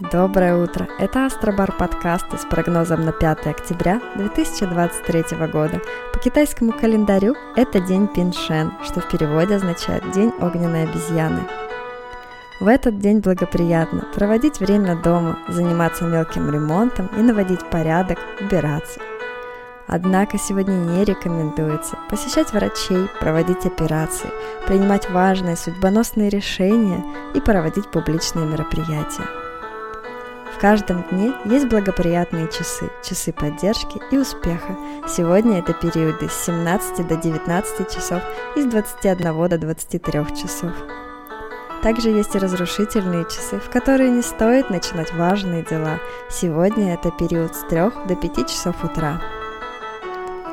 Доброе утро! Это Астробар подкасты с прогнозом на 5 октября 2023 года. По китайскому календарю это день Пиншен, что в переводе означает День огненной обезьяны. В этот день благоприятно проводить время дома, заниматься мелким ремонтом и наводить порядок, убираться. Однако сегодня не рекомендуется посещать врачей, проводить операции, принимать важные судьбоносные решения и проводить публичные мероприятия. В каждом дне есть благоприятные часы, часы поддержки и успеха. Сегодня это периоды с 17 до 19 часов и с 21 до 23 часов. Также есть и разрушительные часы, в которые не стоит начинать важные дела. Сегодня это период с 3 до 5 часов утра.